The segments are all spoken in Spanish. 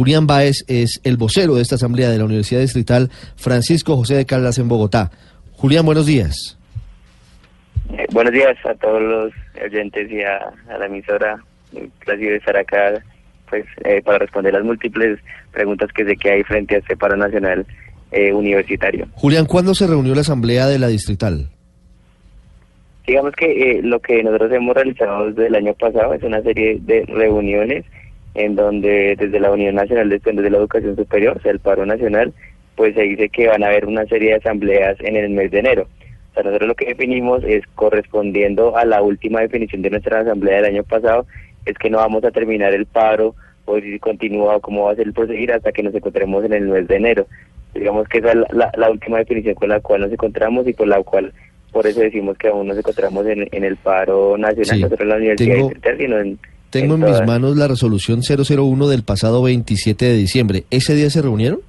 Julián Báez es el vocero de esta asamblea de la Universidad Distrital Francisco José de Caldas en Bogotá. Julián, buenos días. Eh, buenos días a todos los oyentes y a, a la emisora. Un placer estar acá pues, eh, para responder las múltiples preguntas que sé que hay frente a este paro nacional eh, universitario. Julián, ¿cuándo se reunió la asamblea de la Distrital? Digamos que eh, lo que nosotros hemos realizado desde el año pasado es una serie de reuniones en donde desde la Unión Nacional de Estudiantes de la Educación Superior, o sea, el paro nacional, pues se dice que van a haber una serie de asambleas en el mes de enero. O sea, nosotros lo que definimos es correspondiendo a la última definición de nuestra asamblea del año pasado, es que no vamos a terminar el paro o si continúa o cómo va a ser el proseguir hasta que nos encontremos en el mes de enero. Digamos que esa es la, la, la última definición con la cual nos encontramos y por la cual, por eso decimos que aún nos encontramos en, en el paro nacional, Sí, no solo en la Universidad tengo- Distrital, sino en... Tengo en en mis manos la resolución 001 del pasado 27 de diciembre. ¿Ese día se reunieron?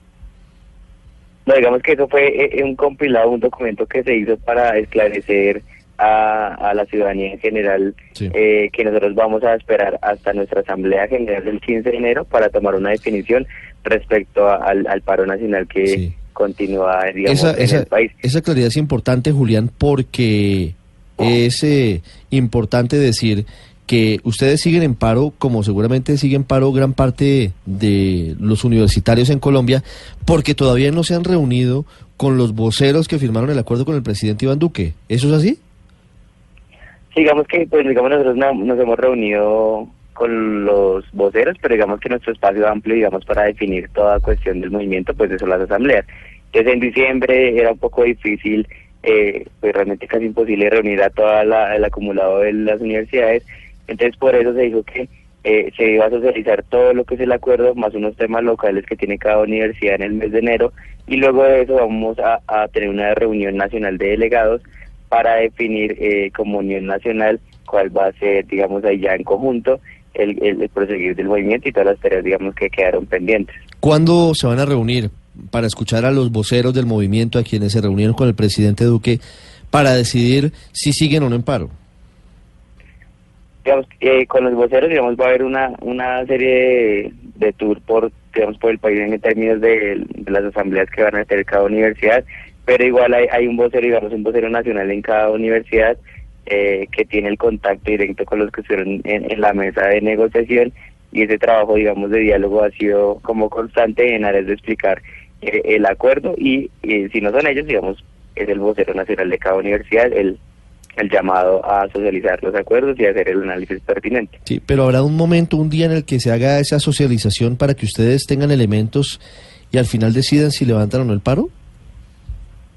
No, digamos que eso fue eh, un compilado, un documento que se hizo para esclarecer a, a la ciudadanía en general Sí. eh, que nosotros vamos a esperar hasta nuestra Asamblea General del 15 de enero para tomar una definición respecto a- al, al paro nacional que Sí. continúa, digamos, Esa, en esa, el país. esa claridad es importante, Julián, porque es eh, importante decir que ustedes siguen en paro, como seguramente siguen en paro gran parte de los universitarios en Colombia, porque todavía no se han reunido con los voceros que firmaron el acuerdo con el presidente Iván Duque. ¿Eso es así? Sí, digamos que pues digamos nosotros no- nos hemos reunido con los voceros, pero digamos que nuestro espacio amplio, digamos, para definir toda cuestión del movimiento, pues eso las asambleas. Entonces en diciembre era un poco difícil, eh, pues realmente casi imposible reunir a toda la, el acumulado de las universidades, entonces por eso se dijo que eh, se iba a socializar todo lo que es el acuerdo, más unos temas locales que tiene cada universidad en el mes de enero, y luego de eso vamos a, tener una reunión nacional de delegados para definir eh, como Unión Nacional cuál va a ser, digamos, ahí ya en conjunto el, el, el proseguir del movimiento y todas las tareas, digamos, que quedaron pendientes. ¿Cuándo se van a reunir para escuchar a los voceros del movimiento, a quienes se reunieron con el presidente Duque, para decidir si siguen o no en paro? Digamos, eh, con los voceros, digamos, va a haber una, una serie de, de tour por, digamos, por el país en términos de, las asambleas que van a tener cada universidad, pero igual hay, hay un vocero, digamos, un vocero nacional en cada universidad eh, que tiene el contacto directo con los que estuvieron en, la mesa de negociación y ese trabajo, digamos, de diálogo ha sido como constante en áreas de explicar eh, el acuerdo y si no son ellos, digamos, es el vocero nacional de cada universidad, el, el llamado a socializar los acuerdos y hacer el análisis pertinente. Sí, pero habrá un momento, un día en el que se haga esa socialización para que ustedes tengan elementos y al final decidan si levantan o no el paro.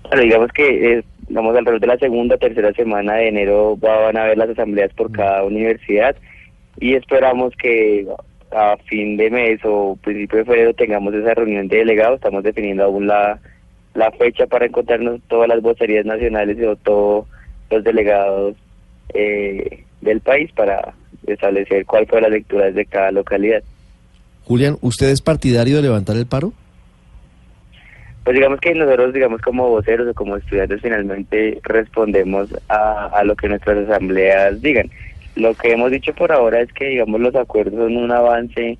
Bueno, digamos que eh, digamos alrededor de la segunda, tercera semana de enero van a haber las asambleas por cada universidad y esperamos que a fin de mes o principio de febrero tengamos esa reunión de delegados. Estamos definiendo aún la, la fecha para encontrarnos todas las vocerías nacionales y todos los delegados eh, del país para establecer cuál fue la lectura de cada localidad. Julián, ¿usted es partidario de levantar el paro? Pues digamos que nosotros, digamos como voceros o como estudiantes, finalmente respondemos a, a lo que nuestras asambleas digan. Lo que hemos dicho por ahora es que, digamos, los acuerdos son un avance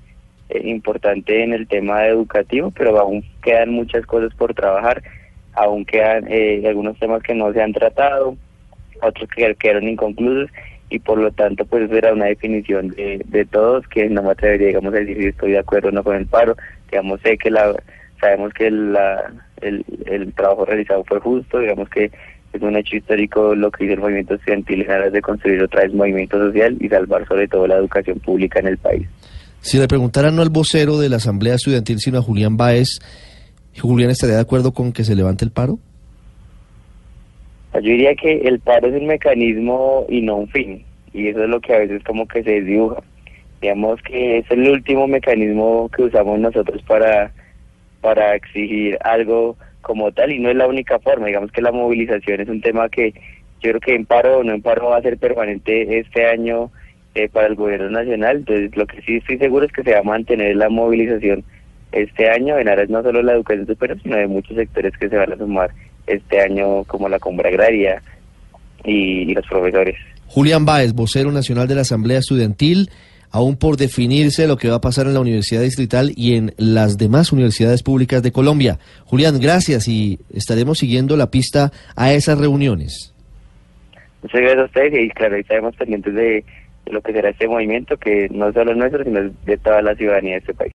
eh, importante en el tema educativo, pero aún quedan muchas cosas por trabajar, aún quedan eh, algunos temas que no se han tratado, otros que quedaron inconclusos y por lo tanto pues era una definición de, de todos que no me atrevería digamos a decir si estoy de acuerdo o no con el paro digamos sé que la sabemos que la, el, el trabajo realizado fue justo digamos que es un hecho histórico lo que hizo el movimiento estudiantil en aras de construir otra vez movimiento social y salvar sobre todo la educación pública en el país Si le preguntaran no al vocero de la Asamblea Estudiantil, sino a Julián Báez, ¿Julián estaría de acuerdo con que se levante el paro? Yo diría que el paro es un mecanismo y no un fin, y eso es lo que a veces como que se dibuja. digamos que es el último mecanismo que usamos nosotros para, para exigir algo como tal y no es la única forma, digamos que la movilización es un tema que yo creo que en paro o no en paro va a ser permanente este año eh, para el gobierno nacional, entonces lo que sí estoy seguro es que se va a mantener la movilización este año. En aras no solo de la educación superior, sino de muchos sectores que se van a sumar este año como la compra agraria y, y los profesores. Julián Báez, vocero nacional de la Asamblea Estudiantil, aún por definirse lo que va a pasar en la Universidad Distrital y en las demás universidades públicas de Colombia. Julián, gracias y estaremos siguiendo la pista a esas reuniones. Muchas gracias a ustedes y claro, estaremos pendientes de, de lo que será este movimiento que no solo es nuestro, sino de toda la ciudadanía de este país.